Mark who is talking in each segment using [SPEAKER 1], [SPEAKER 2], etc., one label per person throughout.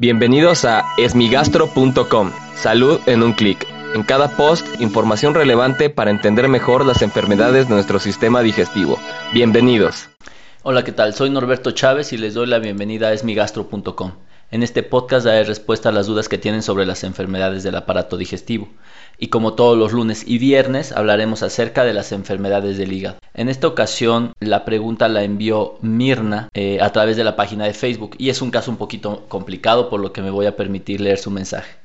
[SPEAKER 1] Bienvenidos a esmigastro.com. Salud en un clic. En cada post, información relevante para entender mejor las enfermedades de nuestro sistema digestivo. Bienvenidos.
[SPEAKER 2] Hola, ¿qué tal? Soy Norberto Chávez y les doy la bienvenida a esmigastro.com. En este podcast daré respuesta a las dudas que tienen sobre las enfermedades del aparato digestivo. Y como todos los lunes y viernes hablaremos acerca de las enfermedades del hígado. En esta ocasión la pregunta la envió Mirna eh, a través de la página de Facebook y es un caso un poquito complicado por lo que me voy a permitir leer su mensaje.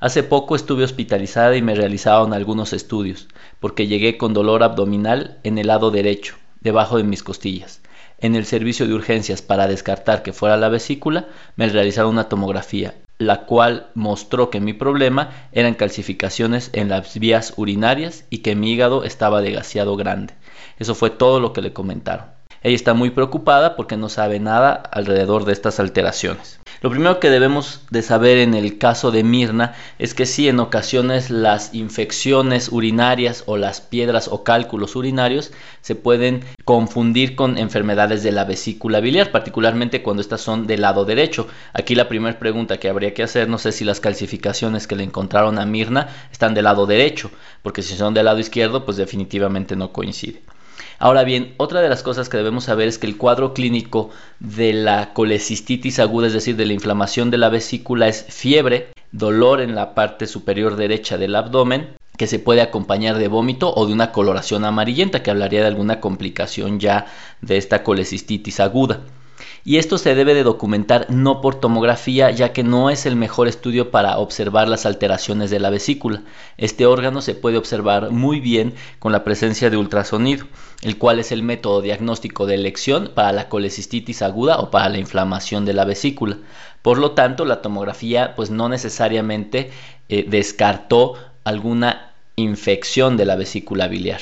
[SPEAKER 2] Hace poco estuve hospitalizada y me realizaron algunos estudios porque llegué con dolor abdominal en el lado derecho, debajo de mis costillas. En el servicio de urgencias para descartar que fuera la vesícula, me realizaron una tomografía, la cual mostró que mi problema eran calcificaciones en las vías urinarias y que mi hígado estaba demasiado grande. Eso fue todo lo que le comentaron. Ella está muy preocupada porque no sabe nada alrededor de estas alteraciones. Lo primero que debemos de saber en el caso de Mirna es que sí, en ocasiones las infecciones urinarias o las piedras o cálculos urinarios se pueden confundir con enfermedades de la vesícula biliar, particularmente cuando estas son del lado derecho. Aquí la primera pregunta que habría que hacer, no sé si las calcificaciones que le encontraron a Mirna están del lado derecho, porque si son del lado izquierdo, pues definitivamente no coincide. Ahora bien, otra de las cosas que debemos saber es que el cuadro clínico de la colecistitis aguda, es decir, de la inflamación de la vesícula, es fiebre, dolor en la parte superior derecha del abdomen, que se puede acompañar de vómito o de una coloración amarillenta, que hablaría de alguna complicación ya de esta colecistitis aguda y esto se debe de documentar no por tomografía ya que no es el mejor estudio para observar las alteraciones de la vesícula. Este órgano se puede observar muy bien con la presencia de ultrasonido, el cual es el método diagnóstico de elección para la colecistitis aguda o para la inflamación de la vesícula. Por lo tanto, la tomografía pues no necesariamente eh, descartó alguna infección de la vesícula biliar.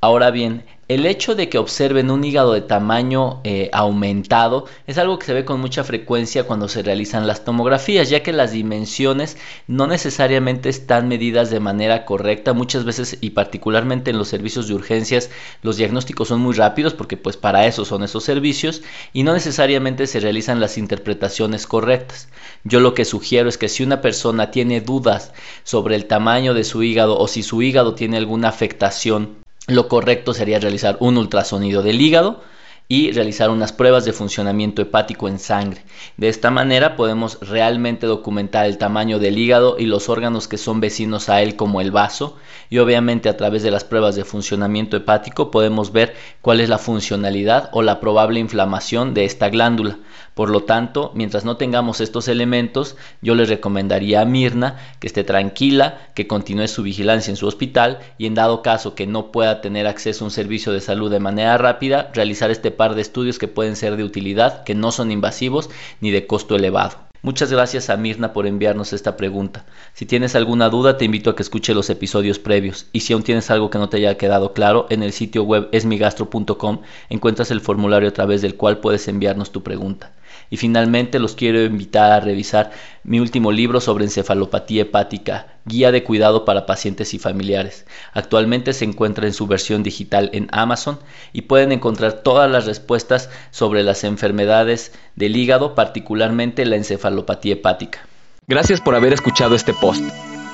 [SPEAKER 2] Ahora bien, el hecho de que observen un hígado de tamaño eh, aumentado es algo que se ve con mucha frecuencia cuando se realizan las tomografías, ya que las dimensiones no necesariamente están medidas de manera correcta. Muchas veces y particularmente en los servicios de urgencias los diagnósticos son muy rápidos porque pues para eso son esos servicios y no necesariamente se realizan las interpretaciones correctas. Yo lo que sugiero es que si una persona tiene dudas sobre el tamaño de su hígado o si su hígado tiene alguna afectación lo correcto sería realizar un ultrasonido del hígado y realizar unas pruebas de funcionamiento hepático en sangre. De esta manera podemos realmente documentar el tamaño del hígado y los órganos que son vecinos a él como el vaso y obviamente a través de las pruebas de funcionamiento hepático podemos ver cuál es la funcionalidad o la probable inflamación de esta glándula. Por lo tanto, mientras no tengamos estos elementos, yo les recomendaría a Mirna que esté tranquila, que continúe su vigilancia en su hospital y en dado caso que no pueda tener acceso a un servicio de salud de manera rápida, realizar este par de estudios que pueden ser de utilidad, que no son invasivos ni de costo elevado. Muchas gracias a Mirna por enviarnos esta pregunta. Si tienes alguna duda, te invito a que escuche los episodios previos. Y si aún tienes algo que no te haya quedado claro, en el sitio web esmigastro.com encuentras el formulario a través del cual puedes enviarnos tu pregunta. Y finalmente los quiero invitar a revisar mi último libro sobre encefalopatía hepática, Guía de Cuidado para Pacientes y Familiares. Actualmente se encuentra en su versión digital en Amazon y pueden encontrar todas las respuestas sobre las enfermedades del hígado, particularmente la encefalopatía hepática.
[SPEAKER 1] Gracias por haber escuchado este post.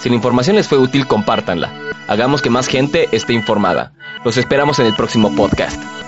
[SPEAKER 1] Si la información les fue útil, compártanla. Hagamos que más gente esté informada. Los esperamos en el próximo podcast.